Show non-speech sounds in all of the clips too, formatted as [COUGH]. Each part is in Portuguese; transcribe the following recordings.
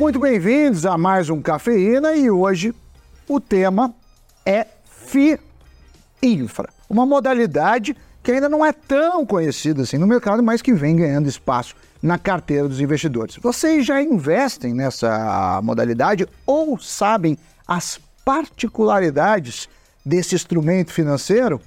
Muito bem-vindos a mais um Cafeína e hoje o tema é FI Infra, uma modalidade que ainda não é tão conhecida assim no mercado, mas que vem ganhando espaço na carteira dos investidores. Vocês já investem nessa modalidade ou sabem as particularidades desse instrumento financeiro?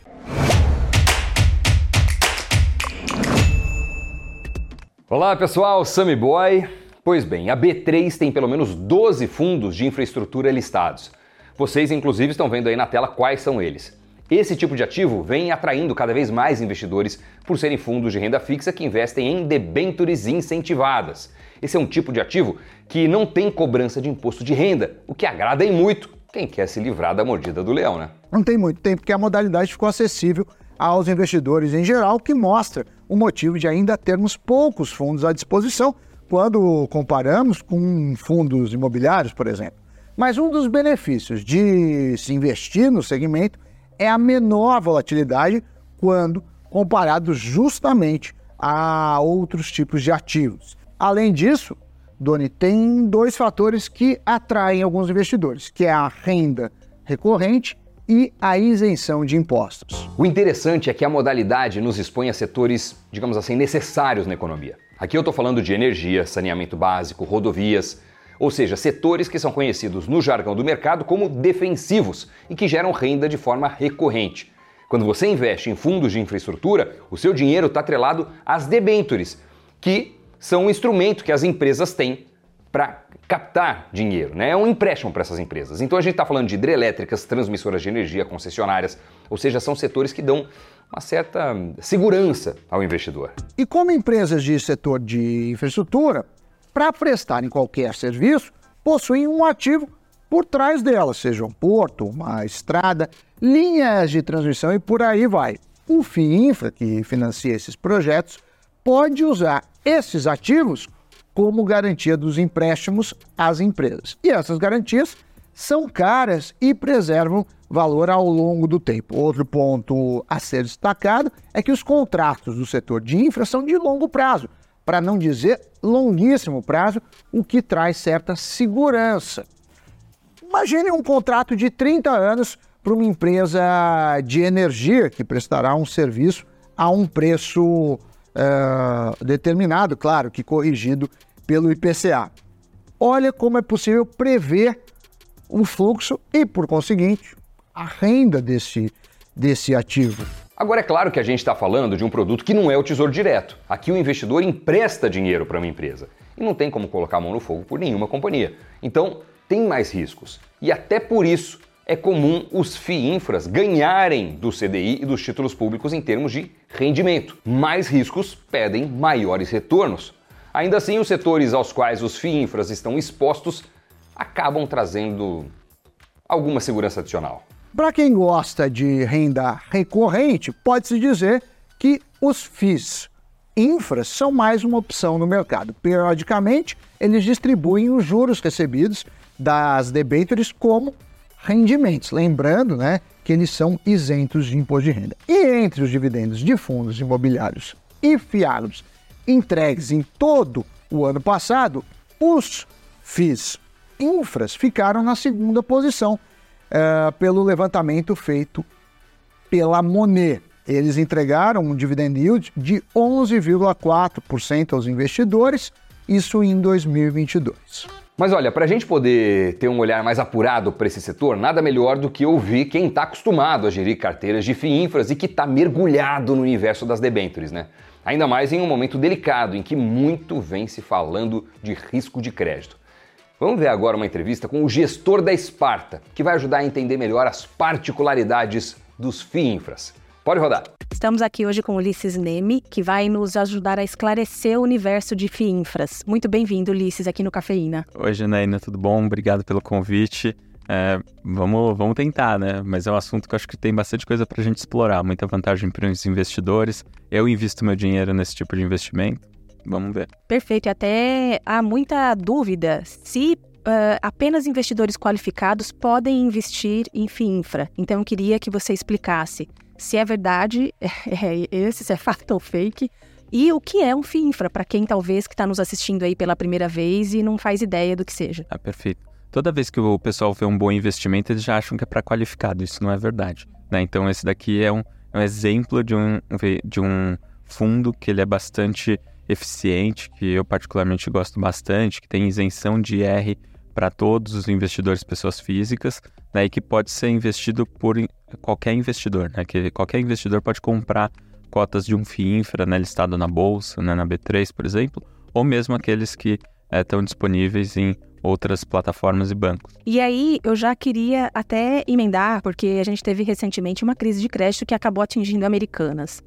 Olá pessoal, Sammy Boy. Pois bem, a B3 tem pelo menos 12 fundos de infraestrutura listados. Vocês, inclusive, estão vendo aí na tela quais são eles. Esse tipo de ativo vem atraindo cada vez mais investidores por serem fundos de renda fixa que investem em debentures incentivadas. Esse é um tipo de ativo que não tem cobrança de imposto de renda, o que agrada em muito quem quer se livrar da mordida do leão, né? Não tem muito tempo que a modalidade ficou acessível aos investidores em geral, que mostra o motivo de ainda termos poucos fundos à disposição quando comparamos com fundos imobiliários, por exemplo. Mas um dos benefícios de se investir no segmento é a menor volatilidade quando comparado justamente a outros tipos de ativos. Além disso, Doni, tem dois fatores que atraem alguns investidores, que é a renda recorrente e a isenção de impostos. O interessante é que a modalidade nos expõe a setores, digamos assim, necessários na economia. Aqui eu estou falando de energia, saneamento básico, rodovias, ou seja, setores que são conhecidos no jargão do mercado como defensivos e que geram renda de forma recorrente. Quando você investe em fundos de infraestrutura, o seu dinheiro está atrelado às debêntures, que são um instrumento que as empresas têm para captar dinheiro, né? É um empréstimo para essas empresas. Então a gente está falando de hidrelétricas, transmissoras de energia, concessionárias, ou seja, são setores que dão uma certa segurança ao investidor. E como empresas de setor de infraestrutura, para prestarem qualquer serviço, possuem um ativo por trás delas, seja um porto, uma estrada, linhas de transmissão e por aí vai. O FIINFRA, que financia esses projetos, pode usar esses ativos como garantia dos empréstimos às empresas. E essas garantias são caras e preservam valor ao longo do tempo. Outro ponto a ser destacado é que os contratos do setor de infra são de longo prazo, para não dizer longuíssimo prazo, o que traz certa segurança. Imagine um contrato de 30 anos para uma empresa de energia que prestará um serviço a um preço uh, determinado, claro, que corrigido pelo IPCA. Olha como é possível prever o fluxo e, por conseguinte, a renda desse, desse ativo. Agora, é claro que a gente está falando de um produto que não é o tesouro direto. Aqui o investidor empresta dinheiro para uma empresa e não tem como colocar a mão no fogo por nenhuma companhia. Então, tem mais riscos. E até por isso é comum os FIINFRAs ganharem do CDI e dos títulos públicos em termos de rendimento. Mais riscos pedem maiores retornos. Ainda assim, os setores aos quais os FIINFRAs estão expostos acabam trazendo alguma segurança adicional. Para quem gosta de renda recorrente, pode-se dizer que os FIIs infras são mais uma opção no mercado. Periodicamente, eles distribuem os juros recebidos das debêntures como rendimentos. Lembrando né, que eles são isentos de imposto de renda. E entre os dividendos de fundos imobiliários e fiados entregues em todo o ano passado, os FIIs infras ficaram na segunda posição uh, pelo levantamento feito pela Monet. Eles entregaram um dividend yield de 11,4% aos investidores, isso em 2022. Mas olha, para a gente poder ter um olhar mais apurado para esse setor, nada melhor do que ouvir quem está acostumado a gerir carteiras de FII infras e que está mergulhado no universo das debêntures, né? Ainda mais em um momento delicado em que muito vem se falando de risco de crédito. Vamos ver agora uma entrevista com o gestor da Esparta, que vai ajudar a entender melhor as particularidades dos FIINFRAs. Pode rodar. Estamos aqui hoje com Ulisses Neme, que vai nos ajudar a esclarecer o universo de FIINFRAs. Muito bem-vindo, Ulisses, aqui no Cafeína. Oi, Janaína, tudo bom? Obrigado pelo convite. É, vamos, vamos tentar, né? Mas é um assunto que eu acho que tem bastante coisa para a gente explorar, muita vantagem para os investidores. Eu invisto meu dinheiro nesse tipo de investimento. Vamos ver. Perfeito. E até há muita dúvida se uh, apenas investidores qualificados podem investir em FIINFRA. Então eu queria que você explicasse se é verdade, [LAUGHS] é, esse se é fato ou fake, E o que é um FIINFRA, para quem talvez que está nos assistindo aí pela primeira vez e não faz ideia do que seja? Ah, perfeito. Toda vez que o pessoal vê um bom investimento, eles já acham que é para qualificado. Isso não é verdade. Né? Então, esse daqui é um, é um exemplo de um, de um fundo que ele é bastante eficiente, que eu particularmente gosto bastante, que tem isenção de IR para todos os investidores pessoas físicas, né, e que pode ser investido por qualquer investidor, né, que qualquer investidor pode comprar cotas de um FII infra né, listado na bolsa, né, na B3, por exemplo, ou mesmo aqueles que estão é, disponíveis em outras plataformas e bancos. E aí eu já queria até emendar, porque a gente teve recentemente uma crise de crédito que acabou atingindo americanas.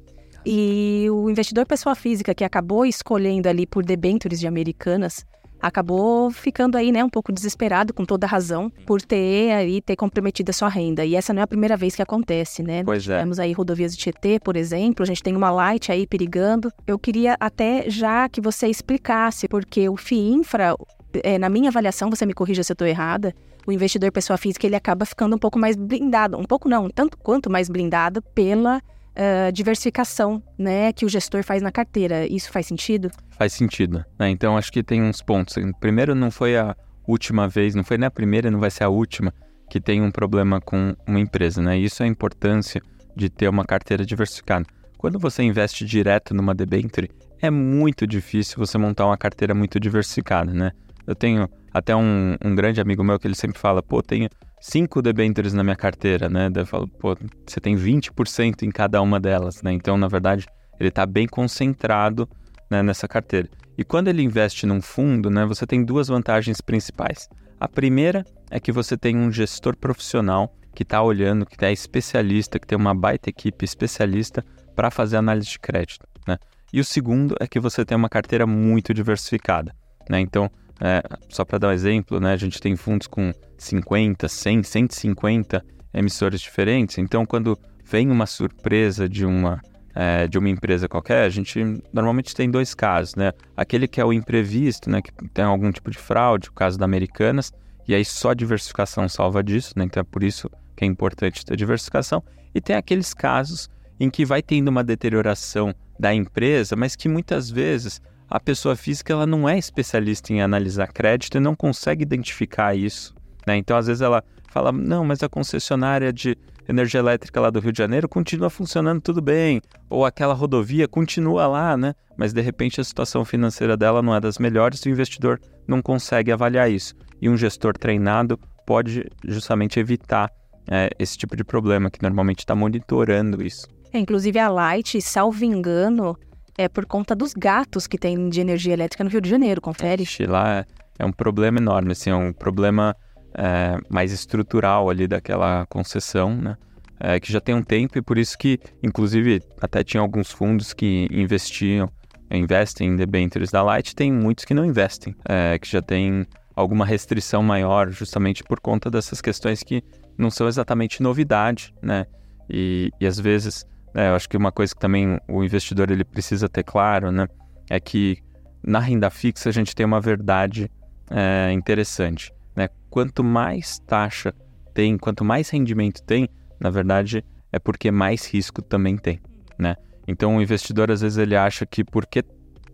E o investidor pessoa física que acabou escolhendo ali por debentures de americanas acabou ficando aí, né, um pouco desesperado, com toda razão, por ter aí ter comprometido a sua renda. E essa não é a primeira vez que acontece, né? Pois é. Temos aí rodovias de Tietê, por exemplo, a gente tem uma Light aí perigando. Eu queria até já que você explicasse, porque o FIINFRA, é, na minha avaliação, você me corrija se eu estou errada, o investidor pessoa física ele acaba ficando um pouco mais blindado, um pouco não, tanto quanto mais blindado pela uh, diversificação né, que o gestor faz na carteira. Isso faz sentido? Faz sentido. Né? Então, acho que tem uns pontos. Primeiro, não foi a última vez, não foi nem a primeira, não vai ser a última que tem um problema com uma empresa. Né? Isso é a importância de ter uma carteira diversificada. Quando você investe direto numa debenture, é muito difícil você montar uma carteira muito diversificada, né? Eu tenho até um, um grande amigo meu que ele sempre fala, pô, tenho cinco debêntures na minha carteira, né? Daí eu falo, pô, você tem 20% em cada uma delas, né? Então, na verdade, ele está bem concentrado né, nessa carteira. E quando ele investe num fundo, né, você tem duas vantagens principais. A primeira é que você tem um gestor profissional que está olhando, que é especialista, que tem uma baita equipe especialista para fazer análise de crédito, né? E o segundo é que você tem uma carteira muito diversificada, né? Então, é, só para dar um exemplo, né, a gente tem fundos com 50, 100, 150 emissores diferentes. Então, quando vem uma surpresa de uma, é, de uma empresa qualquer, a gente normalmente tem dois casos, né? Aquele que é o imprevisto, né, que tem algum tipo de fraude, o caso da Americanas, e aí só diversificação salva disso, né? Então é por isso que é importante ter diversificação. E tem aqueles casos em que vai tendo uma deterioração da empresa, mas que muitas vezes a pessoa física ela não é especialista em analisar crédito e não consegue identificar isso. Né? Então, às vezes, ela fala: não, mas a concessionária de energia elétrica lá do Rio de Janeiro continua funcionando tudo bem, ou aquela rodovia continua lá, né? Mas de repente a situação financeira dela não é das melhores e o investidor não consegue avaliar isso. E um gestor treinado pode justamente evitar é, esse tipo de problema, que normalmente está monitorando isso. É, inclusive a Light, salvo engano, é por conta dos gatos que tem de energia elétrica no Rio de Janeiro, confere? Ixi, lá é um problema enorme, assim, é um problema é, mais estrutural ali daquela concessão, né? É, que já tem um tempo e por isso que, inclusive, até tinha alguns fundos que investiam, investem em debentures da Light, tem muitos que não investem, é, que já tem alguma restrição maior, justamente por conta dessas questões que não são exatamente novidade, né? E, e às vezes é, eu acho que uma coisa que também o investidor ele precisa ter claro, né, é que na renda fixa a gente tem uma verdade é, interessante, né? Quanto mais taxa tem, quanto mais rendimento tem, na verdade é porque mais risco também tem, né? Então o investidor às vezes ele acha que porque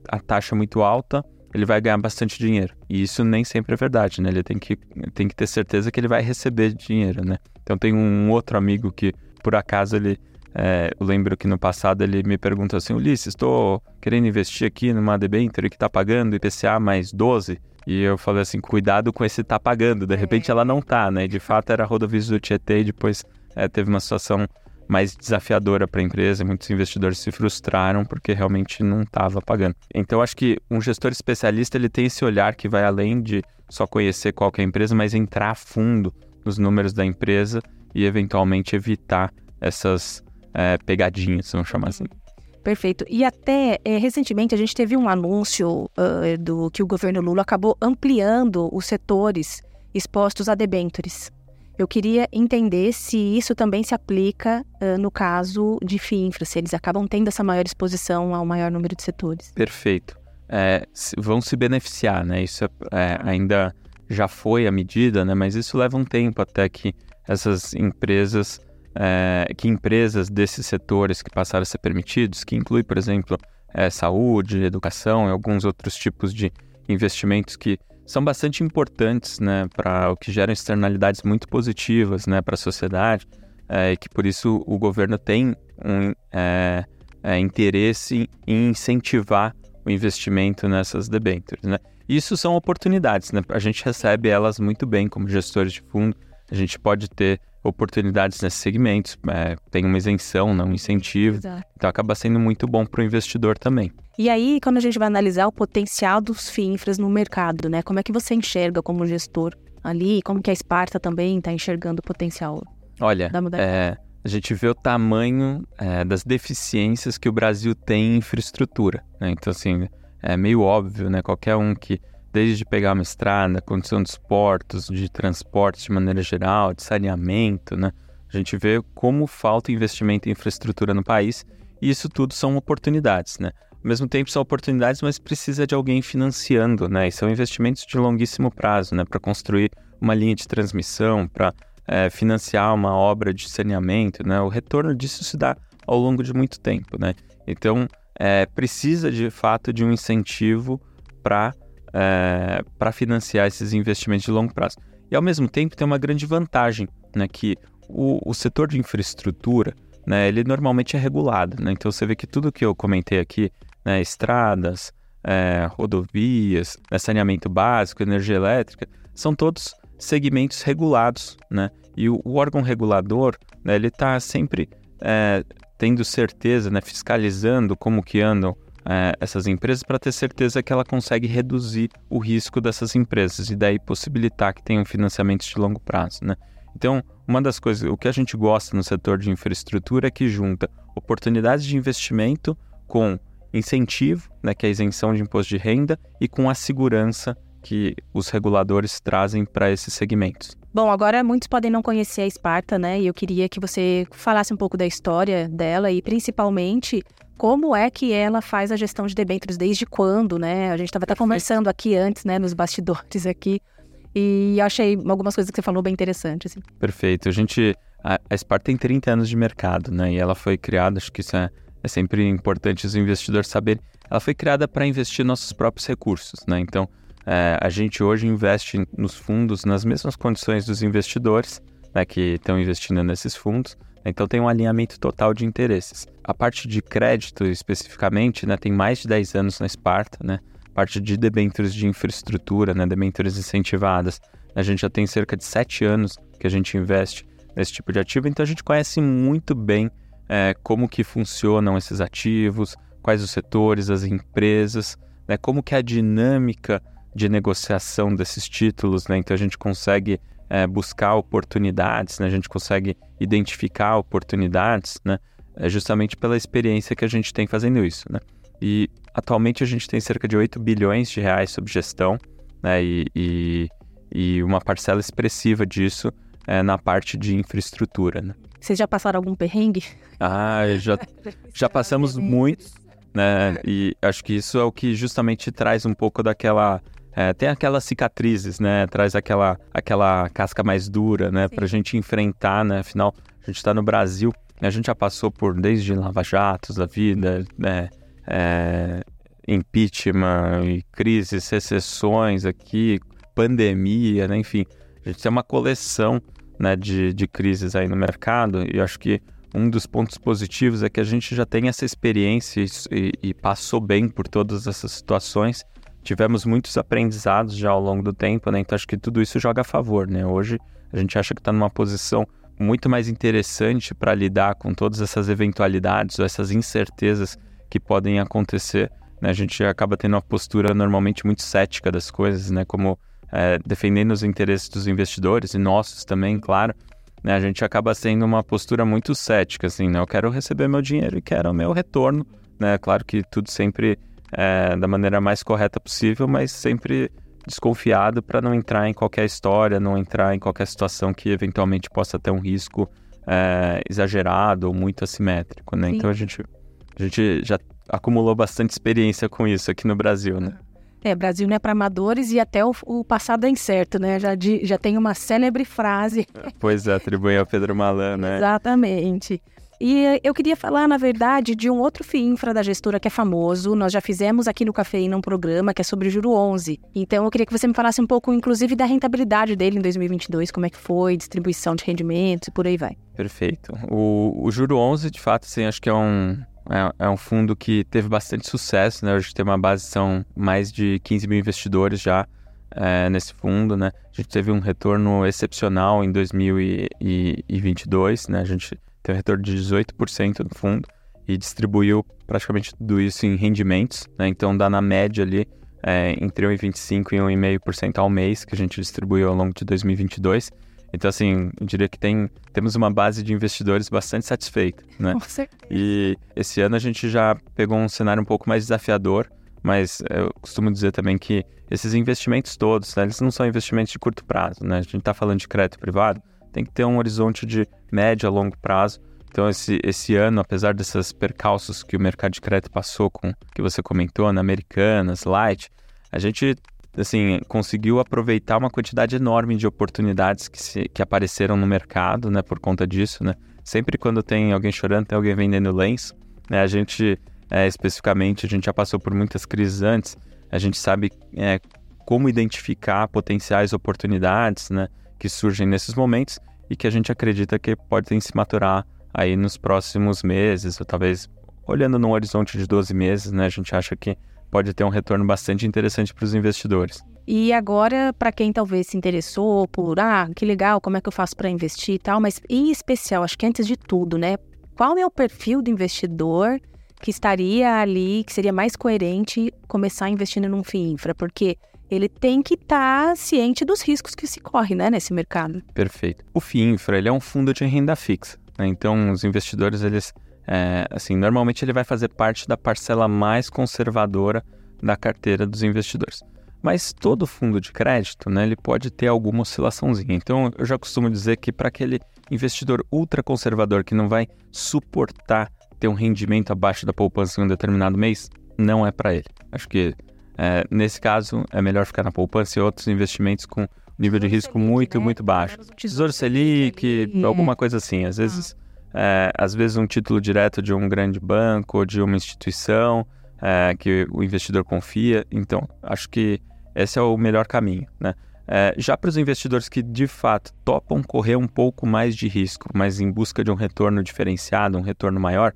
a taxa é muito alta ele vai ganhar bastante dinheiro. E isso nem sempre é verdade, né? Ele tem que, tem que ter certeza que ele vai receber dinheiro, né? Então tem um outro amigo que, por acaso, ele é, eu lembro que no passado ele me perguntou assim, Ulisses, estou querendo investir aqui numa debenture que está pagando IPCA mais 12. E eu falei assim, cuidado com esse tá pagando. De repente ela não tá, né? De fato era rodovias do Tietê e depois é, teve uma situação mais desafiadora para a empresa. Muitos investidores se frustraram porque realmente não estava pagando. Então acho que um gestor especialista ele tem esse olhar que vai além de só conhecer qual é a empresa, mas entrar a fundo nos números da empresa e eventualmente evitar essas é, pegadinhas, vamos chamar assim. Perfeito. E até é, recentemente a gente teve um anúncio uh, do que o governo Lula acabou ampliando os setores expostos a debêntures. Eu queria entender se isso também se aplica uh, no caso de FIINFRA, se eles acabam tendo essa maior exposição ao maior número de setores. Perfeito. É, vão se beneficiar, né? Isso é, é, ainda já foi a medida, né? Mas isso leva um tempo até que essas empresas é, que empresas desses setores que passaram a ser permitidos, que inclui, por exemplo, é, saúde, educação e alguns outros tipos de investimentos que são bastante importantes né, para o que geram externalidades muito positivas né, para a sociedade é, e que por isso o governo tem um é, é, interesse em incentivar o investimento nessas debêntures. Né? Isso são oportunidades, né? a gente recebe elas muito bem como gestores de fundo, a gente pode ter oportunidades nesses segmentos, é, tem uma isenção, não um incentivo, Exato. então acaba sendo muito bom para o investidor também. E aí, quando a gente vai analisar o potencial dos FIINFRAs no mercado, né? Como é que você enxerga como gestor ali? Como que a Esparta também está enxergando o potencial Olha, é, a gente vê o tamanho é, das deficiências que o Brasil tem em infraestrutura. Né? Então, assim, é meio óbvio, né? Qualquer um que, desde pegar uma estrada, condição dos portos, de transporte de maneira geral, de saneamento, né? A gente vê como falta investimento em infraestrutura no país e isso tudo são oportunidades, né? Ao mesmo tempo são oportunidades, mas precisa de alguém financiando, né? E são investimentos de longuíssimo prazo, né? Para construir uma linha de transmissão, para é, financiar uma obra de saneamento, né? O retorno disso se dá ao longo de muito tempo, né? Então, é, precisa de fato de um incentivo para é, para financiar esses investimentos de longo prazo. E ao mesmo tempo tem uma grande vantagem, né? Que o, o setor de infraestrutura, né? Ele normalmente é regulado, né? Então você vê que tudo que eu comentei aqui né, estradas, é, rodovias, né, saneamento básico, energia elétrica, são todos segmentos regulados, né? E o, o órgão regulador, né, ele está sempre é, tendo certeza, né, fiscalizando como que andam é, essas empresas para ter certeza que ela consegue reduzir o risco dessas empresas e daí possibilitar que tenham financiamentos de longo prazo, né? Então, uma das coisas, o que a gente gosta no setor de infraestrutura é que junta oportunidades de investimento com incentivo, né, que é a isenção de imposto de renda, e com a segurança que os reguladores trazem para esses segmentos. Bom, agora muitos podem não conhecer a Esparta, né? E eu queria que você falasse um pouco da história dela e principalmente como é que ela faz a gestão de debêntures, desde quando, né? A gente estava até conversando aqui antes, né, nos bastidores aqui, e achei algumas coisas que você falou bem interessantes. Assim. Perfeito. A gente, a, a Esparta tem 30 anos de mercado, né? E ela foi criada, acho que isso é é sempre importante os investidores saberem. Ela foi criada para investir nossos próprios recursos, né? Então, é, a gente hoje investe nos fundos nas mesmas condições dos investidores né, que estão investindo nesses fundos. Então, tem um alinhamento total de interesses. A parte de crédito, especificamente, né, tem mais de 10 anos na Esparta, né? Parte de debêntures de infraestrutura, né, debêntures incentivadas. A gente já tem cerca de 7 anos que a gente investe nesse tipo de ativo, então a gente conhece muito bem é, como que funcionam esses ativos, quais os setores, as empresas, né, como que é a dinâmica de negociação desses títulos, né, então a gente consegue é, buscar oportunidades, né, a gente consegue identificar oportunidades, né, é justamente pela experiência que a gente tem fazendo isso, né. E atualmente a gente tem cerca de 8 bilhões de reais sob gestão, né, e, e, e uma parcela expressiva disso é na parte de infraestrutura, né. Vocês já passaram algum perrengue? Ah, já, [LAUGHS] já passamos muitos, né? E acho que isso é o que justamente traz um pouco daquela. É, tem aquelas cicatrizes, né? Traz aquela, aquela casca mais dura, né? Sim. Pra gente enfrentar, né? Afinal, a gente tá no Brasil, a gente já passou por desde lava-jatos da vida, né? É, impeachment e crises, recessões aqui, pandemia, né? Enfim, a gente tem uma coleção né, de, de crises aí no mercado, e acho que um dos pontos positivos é que a gente já tem essa experiência e, e, passou bem por todas essas situações. Tivemos muitos aprendizados já ao longo do tempo, né? Então acho que tudo isso joga a favor, né? Hoje a gente acha que está numa posição muito mais interessante para lidar com todas essas eventualidades ou essas incertezas que podem acontecer. Né? A gente acaba tendo uma postura normalmente muito cética das coisas, né? Como é, defendendo os interesses dos investidores e nossos também, claro, né, a gente acaba sendo uma postura muito cética, assim, né? Eu quero receber meu dinheiro e quero o meu retorno, né? Claro que tudo sempre é, da maneira mais correta possível, mas sempre desconfiado para não entrar em qualquer história, não entrar em qualquer situação que eventualmente possa ter um risco é, exagerado ou muito assimétrico, né? Sim. Então a gente, a gente já acumulou bastante experiência com isso aqui no Brasil, né? É, Brasil não é para amadores e até o, o, passado é incerto, né? Já, já tem uma célebre frase. Pois é, atribui ao Pedro Malan, né? Exatamente. E eu queria falar, na verdade, de um outro FII infra da gestora que é famoso. Nós já fizemos aqui no Cafeína um programa que é sobre o Juro 11. Então, eu queria que você me falasse um pouco, inclusive, da rentabilidade dele em 2022, como é que foi, distribuição de rendimentos e por aí vai. Perfeito. O, o Juro 11, de fato, assim, acho que é um, é, é, um fundo que teve bastante sucesso, né? Hoje tem uma base, são mais de 15 mil investidores já é, nesse fundo, né? A gente teve um retorno excepcional em 2022, né? A gente teve um retorno de 18% do fundo e distribuiu praticamente tudo isso em rendimentos, né? Então dá na média ali é, entre 1,25% e 1,5% ao mês que a gente distribuiu ao longo de 2022. Então, assim, eu diria que tem, temos uma base de investidores bastante satisfeita, né? Com certeza. E esse ano a gente já pegou um cenário um pouco mais desafiador, mas eu costumo dizer também que esses investimentos todos, né, eles não são investimentos de curto prazo, né? A gente está falando de crédito privado, tem que ter um horizonte de médio a longo prazo. Então, esse, esse ano, apesar desses percalços que o mercado de crédito passou com, que você comentou, na Americanas, Light, a gente assim, conseguiu aproveitar uma quantidade enorme de oportunidades que, se, que apareceram no mercado, né, por conta disso, né? Sempre quando tem alguém chorando, tem alguém vendendo lenço, né? A gente, é, especificamente, a gente já passou por muitas crises antes, a gente sabe é, como identificar potenciais oportunidades, né, que surgem nesses momentos e que a gente acredita que podem se maturar aí nos próximos meses, ou talvez olhando num horizonte de 12 meses, né, a gente acha que pode ter um retorno bastante interessante para os investidores. E agora, para quem talvez se interessou por, ah, que legal, como é que eu faço para investir e tal, mas em especial, acho que antes de tudo, né? Qual é o perfil do investidor que estaria ali, que seria mais coerente começar investindo num FII infra? Porque ele tem que estar tá ciente dos riscos que se corre, né, nesse mercado. Perfeito. O FII infra, ele é um fundo de renda fixa. Né? Então, os investidores, eles é, assim, normalmente ele vai fazer parte da parcela mais conservadora da carteira dos investidores. Mas todo fundo de crédito, né, ele pode ter alguma oscilaçãozinha. Então, eu já costumo dizer que para aquele investidor ultraconservador que não vai suportar ter um rendimento abaixo da poupança em um determinado mês, não é para ele. Acho que é, nesse caso é melhor ficar na poupança e outros investimentos com nível de risco muito, né? muito baixo. Tesouro Selic, alguma coisa assim. Às vezes é, às vezes um título direto de um grande banco ou de uma instituição é, que o investidor confia. Então, acho que esse é o melhor caminho, né? É, já para os investidores que de fato topam correr um pouco mais de risco, mas em busca de um retorno diferenciado, um retorno maior,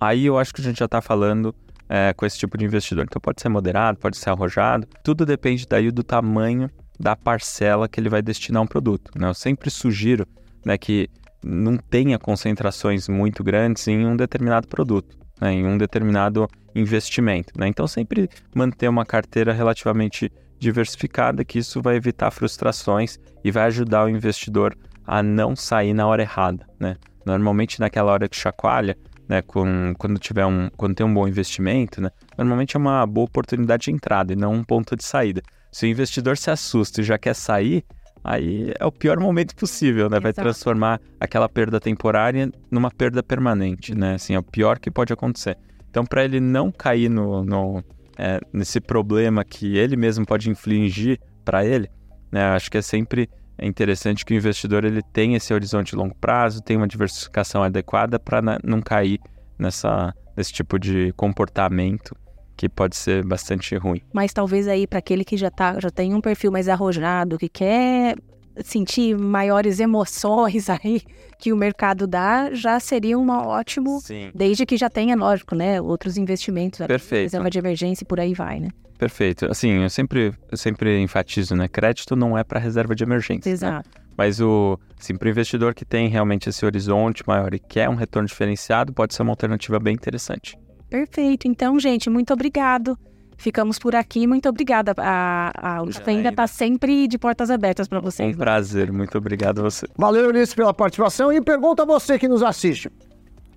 aí eu acho que a gente já está falando é, com esse tipo de investidor. Então pode ser moderado, pode ser arrojado, tudo depende daí do tamanho da parcela que ele vai destinar um produto. Né? Eu sempre sugiro né, que não tenha concentrações muito grandes em um determinado produto, né, em um determinado investimento. Né? Então, sempre manter uma carteira relativamente diversificada, que isso vai evitar frustrações e vai ajudar o investidor a não sair na hora errada. Né? Normalmente, naquela hora que chacoalha, né, com, quando, tiver um, quando tem um bom investimento, né, normalmente é uma boa oportunidade de entrada e não um ponto de saída. Se o investidor se assusta e já quer sair, aí é o pior momento possível, né? Vai transformar aquela perda temporária numa perda permanente, né? Assim, é o pior que pode acontecer. Então, para ele não cair no, no é, nesse problema que ele mesmo pode infligir para ele, né? Acho que é sempre interessante que o investidor ele tenha esse horizonte de longo prazo, tenha uma diversificação adequada para não cair nessa, nesse tipo de comportamento que pode ser bastante ruim. Mas talvez aí para aquele que já tá, já tem um perfil mais arrojado, que quer sentir maiores emoções [LAUGHS] aí que o mercado dá, já seria um ótimo, Sim. desde que já tenha, lógico, né, outros investimentos, Perfeito. reserva de emergência e por aí vai, né? Perfeito. Assim, eu sempre, eu sempre enfatizo, né, crédito não é para reserva de emergência. Né? Exato. Né? Mas o, assim, para o investidor que tem realmente esse horizonte maior e quer um retorno diferenciado, pode ser uma alternativa bem interessante. Perfeito. Então, gente, muito obrigado. Ficamos por aqui. Muito obrigada. A, a, o café ainda está sempre de portas abertas para vocês. Um prazer. Muito obrigado a você. Valeu, Ulisses, pela participação. E pergunta a você que nos assiste.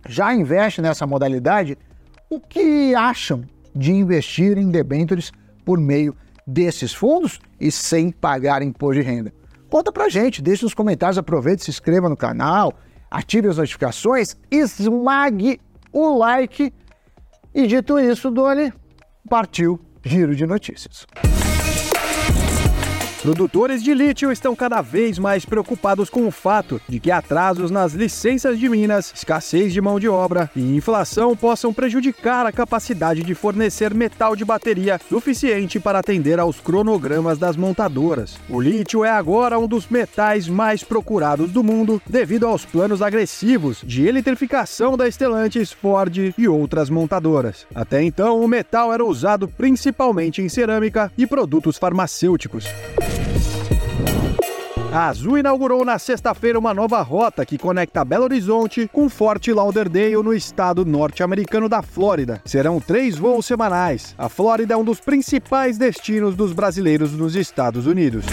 Já investe nessa modalidade? O que acham de investir em debêntures por meio desses fundos e sem pagar imposto de renda? Conta pra gente, deixe nos comentários, aproveite, se inscreva no canal, ative as notificações, esmague o like e dito isso, Doni, partiu Giro de Notícias. Produtores de lítio estão cada vez mais preocupados com o fato de que atrasos nas licenças de minas, escassez de mão de obra e inflação possam prejudicar a capacidade de fornecer metal de bateria suficiente para atender aos cronogramas das montadoras. O lítio é agora um dos metais mais procurados do mundo devido aos planos agressivos de eletrificação da Stellantis, Ford e outras montadoras. Até então, o metal era usado principalmente em cerâmica e produtos farmacêuticos. A Azul inaugurou na sexta-feira uma nova rota que conecta Belo Horizonte com Fort Lauderdale, no estado norte-americano da Flórida. Serão três voos semanais. A Flórida é um dos principais destinos dos brasileiros nos Estados Unidos.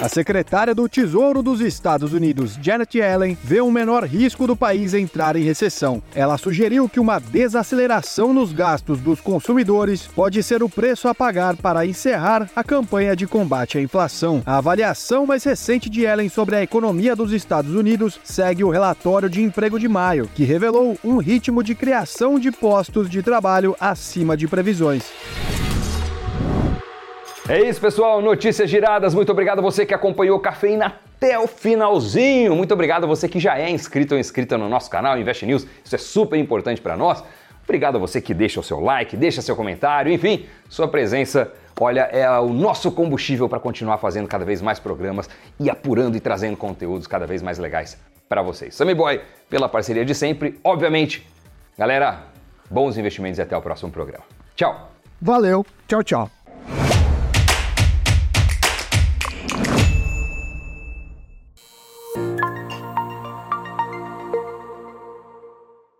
A secretária do Tesouro dos Estados Unidos, Janet Yellen, vê um menor risco do país entrar em recessão. Ela sugeriu que uma desaceleração nos gastos dos consumidores pode ser o preço a pagar para encerrar a campanha de combate à inflação. A avaliação mais recente de Yellen sobre a economia dos Estados Unidos segue o relatório de emprego de maio, que revelou um ritmo de criação de postos de trabalho acima de previsões. É isso, pessoal. Notícias giradas. Muito obrigado a você que acompanhou o Cafeína até o finalzinho. Muito obrigado a você que já é inscrito ou inscrita no nosso canal Invest News. Isso é super importante para nós. Obrigado a você que deixa o seu like, deixa seu comentário, enfim, sua presença, olha, é o nosso combustível para continuar fazendo cada vez mais programas e apurando e trazendo conteúdos cada vez mais legais para vocês. Sammy Boy, pela parceria de sempre, obviamente. Galera, bons investimentos e até o próximo programa. Tchau. Valeu. Tchau, tchau.